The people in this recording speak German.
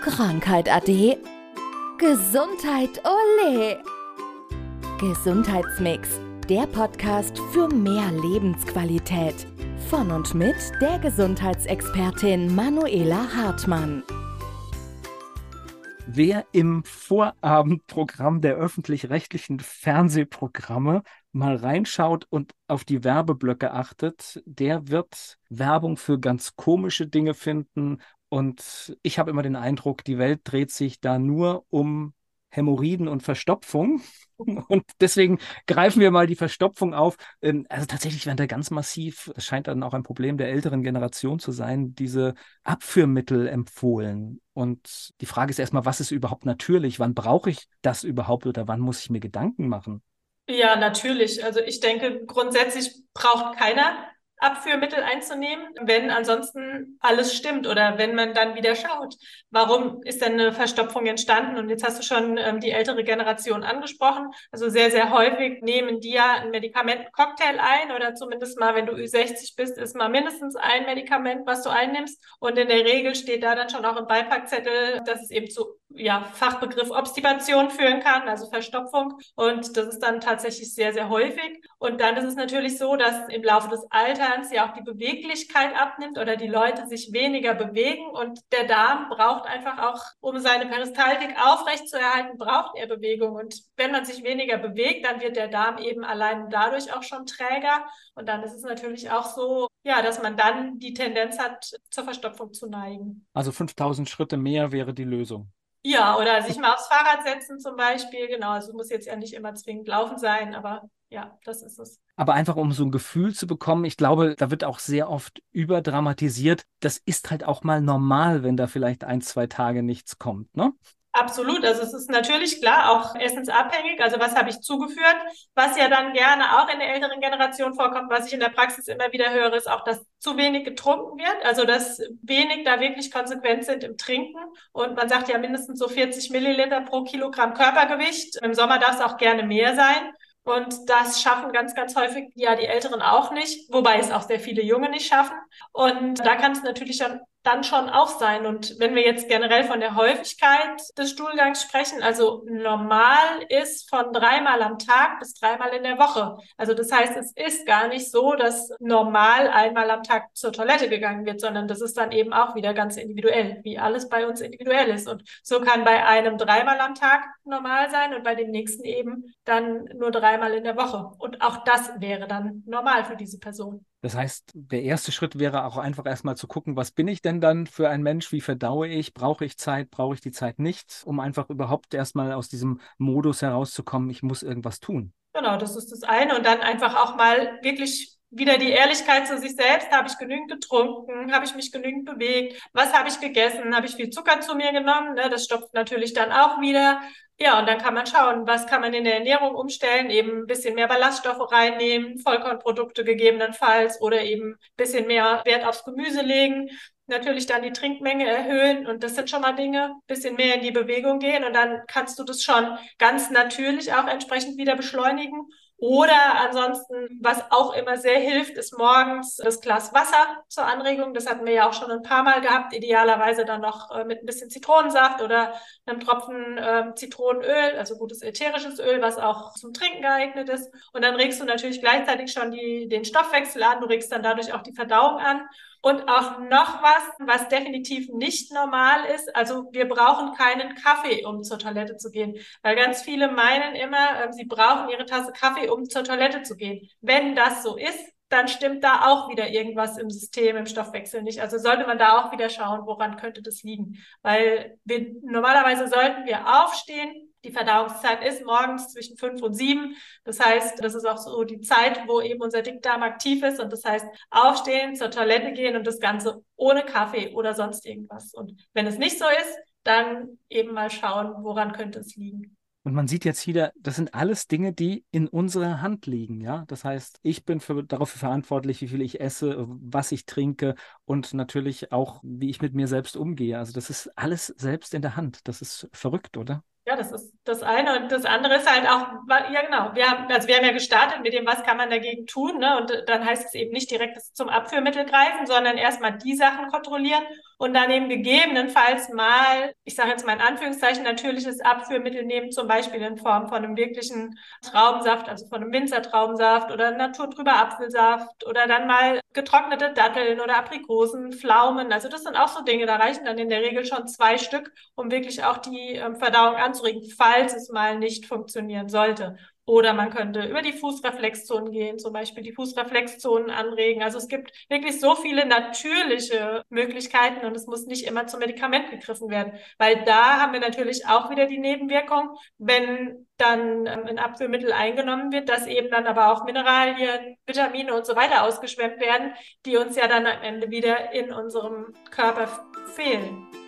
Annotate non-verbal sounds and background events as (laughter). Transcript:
Krankheit ade. Gesundheit ole. Gesundheitsmix, der Podcast für mehr Lebensqualität. Von und mit der Gesundheitsexpertin Manuela Hartmann. Wer im Vorabendprogramm der öffentlich-rechtlichen Fernsehprogramme mal reinschaut und auf die Werbeblöcke achtet, der wird Werbung für ganz komische Dinge finden. Und ich habe immer den Eindruck, die Welt dreht sich da nur um Hämorrhoiden und Verstopfung. (laughs) Und deswegen greifen wir mal die Verstopfung auf. Ähm, also tatsächlich werden da ganz massiv, es scheint dann auch ein Problem der älteren Generation zu sein, diese Abführmittel empfohlen. Und die Frage ist erstmal, was ist überhaupt natürlich? Wann brauche ich das überhaupt oder wann muss ich mir Gedanken machen? Ja, natürlich. Also ich denke, grundsätzlich braucht keiner Abführmittel einzunehmen, wenn ansonsten alles stimmt oder wenn man dann wieder schaut, warum ist denn eine Verstopfung entstanden? Und jetzt hast du schon ähm, die ältere Generation angesprochen. Also sehr, sehr häufig nehmen die ja einen Medikamentencocktail ein oder zumindest mal, wenn du Ü60 bist, ist mal mindestens ein Medikament, was du einnimmst. Und in der Regel steht da dann schon auch im Beipackzettel, dass es eben zu ja, Fachbegriff Obstipation führen kann, also Verstopfung. Und das ist dann tatsächlich sehr, sehr häufig. Und dann ist es natürlich so, dass im Laufe des Alterns ja auch die Beweglichkeit abnimmt oder die Leute sich weniger bewegen. Und der Darm braucht einfach auch, um seine Peristaltik aufrechtzuerhalten, braucht er Bewegung. Und wenn man sich weniger bewegt, dann wird der Darm eben allein dadurch auch schon träger. Und dann ist es natürlich auch so, ja, dass man dann die Tendenz hat, zur Verstopfung zu neigen. Also 5000 Schritte mehr wäre die Lösung. Ja, oder sich mal aufs Fahrrad setzen zum Beispiel. Genau, also muss jetzt ja nicht immer zwingend laufen sein, aber ja, das ist es. Aber einfach um so ein Gefühl zu bekommen, ich glaube, da wird auch sehr oft überdramatisiert. Das ist halt auch mal normal, wenn da vielleicht ein, zwei Tage nichts kommt, ne? Absolut. Also es ist natürlich klar auch essensabhängig. Also was habe ich zugeführt? Was ja dann gerne auch in der älteren Generation vorkommt, was ich in der Praxis immer wieder höre, ist auch, dass zu wenig getrunken wird. Also dass wenig da wirklich konsequent sind im Trinken. Und man sagt ja mindestens so 40 Milliliter pro Kilogramm Körpergewicht. Im Sommer darf es auch gerne mehr sein. Und das schaffen ganz, ganz häufig ja die Älteren auch nicht, wobei es auch sehr viele Junge nicht schaffen. Und da kann es natürlich dann dann schon auch sein. Und wenn wir jetzt generell von der Häufigkeit des Stuhlgangs sprechen, also normal ist von dreimal am Tag bis dreimal in der Woche. Also das heißt, es ist gar nicht so, dass normal einmal am Tag zur Toilette gegangen wird, sondern das ist dann eben auch wieder ganz individuell, wie alles bei uns individuell ist. Und so kann bei einem dreimal am Tag normal sein und bei dem nächsten eben dann nur dreimal in der Woche. Und auch das wäre dann normal für diese Person. Das heißt, der erste Schritt wäre auch einfach erstmal zu gucken, was bin ich denn dann für ein Mensch? Wie verdaue ich? Brauche ich Zeit? Brauche ich die Zeit nicht? Um einfach überhaupt erstmal aus diesem Modus herauszukommen, ich muss irgendwas tun. Genau, das ist das eine. Und dann einfach auch mal wirklich wieder die Ehrlichkeit zu sich selbst. Habe ich genügend getrunken? Habe ich mich genügend bewegt? Was habe ich gegessen? Habe ich viel Zucker zu mir genommen? Ne, das stopft natürlich dann auch wieder. Ja, und dann kann man schauen, was kann man in der Ernährung umstellen, eben ein bisschen mehr Ballaststoffe reinnehmen, Vollkornprodukte gegebenenfalls oder eben ein bisschen mehr Wert aufs Gemüse legen. Natürlich dann die Trinkmenge erhöhen und das sind schon mal Dinge, bisschen mehr in die Bewegung gehen und dann kannst du das schon ganz natürlich auch entsprechend wieder beschleunigen oder ansonsten, was auch immer sehr hilft, ist morgens das Glas Wasser zur Anregung. Das hatten wir ja auch schon ein paar Mal gehabt. Idealerweise dann noch äh, mit ein bisschen Zitronensaft oder einem Tropfen äh, Zitronenöl, also gutes ätherisches Öl, was auch zum Trinken geeignet ist. Und dann regst du natürlich gleichzeitig schon die, den Stoffwechsel an. Du regst dann dadurch auch die Verdauung an. Und auch noch was, was definitiv nicht normal ist. Also wir brauchen keinen Kaffee, um zur Toilette zu gehen. Weil ganz viele meinen immer, äh, sie brauchen ihre Tasse Kaffee, um zur Toilette zu gehen. Wenn das so ist, dann stimmt da auch wieder irgendwas im System, im Stoffwechsel nicht. Also sollte man da auch wieder schauen, woran könnte das liegen. Weil wir, normalerweise sollten wir aufstehen, die Verdauungszeit ist morgens zwischen fünf und sieben. Das heißt, das ist auch so die Zeit, wo eben unser Dickdarm aktiv ist. Und das heißt, aufstehen, zur Toilette gehen und das Ganze ohne Kaffee oder sonst irgendwas. Und wenn es nicht so ist, dann eben mal schauen, woran könnte es liegen. Und man sieht jetzt wieder, das sind alles Dinge, die in unserer Hand liegen, ja. Das heißt, ich bin für, darauf verantwortlich, wie viel ich esse, was ich trinke und natürlich auch, wie ich mit mir selbst umgehe. Also das ist alles selbst in der Hand. Das ist verrückt, oder? Ja, das ist das eine. Und das andere ist halt auch, ja genau, wir haben, also wir haben ja gestartet mit dem, was kann man dagegen tun. Ne? Und dann heißt es eben nicht direkt zum Abführmittel greifen, sondern erstmal die Sachen kontrollieren und dann eben gegebenenfalls mal, ich sage jetzt mal in Anführungszeichen, natürliches Abführmittel nehmen, zum Beispiel in Form von einem wirklichen Traubensaft, also von einem Winzertraubensaft oder naturtrüber Apfelsaft oder dann mal getrocknete Datteln oder Aprikosen, Pflaumen. Also das sind auch so Dinge, da reichen dann in der Regel schon zwei Stück, um wirklich auch die ähm, Verdauung anzuregen, falls es mal nicht funktionieren sollte. Oder man könnte über die Fußreflexzonen gehen, zum Beispiel die Fußreflexzonen anregen. Also es gibt wirklich so viele natürliche Möglichkeiten und es muss nicht immer zum Medikament gegriffen werden, weil da haben wir natürlich auch wieder die Nebenwirkung, wenn dann ähm, ein Abführmittel eingenommen wird, dass eben dann aber auch Mineralien, Vitamine und so weiter ausgeschwemmt werden, die uns ja dann am Ende wieder in unserem Körper fehlen.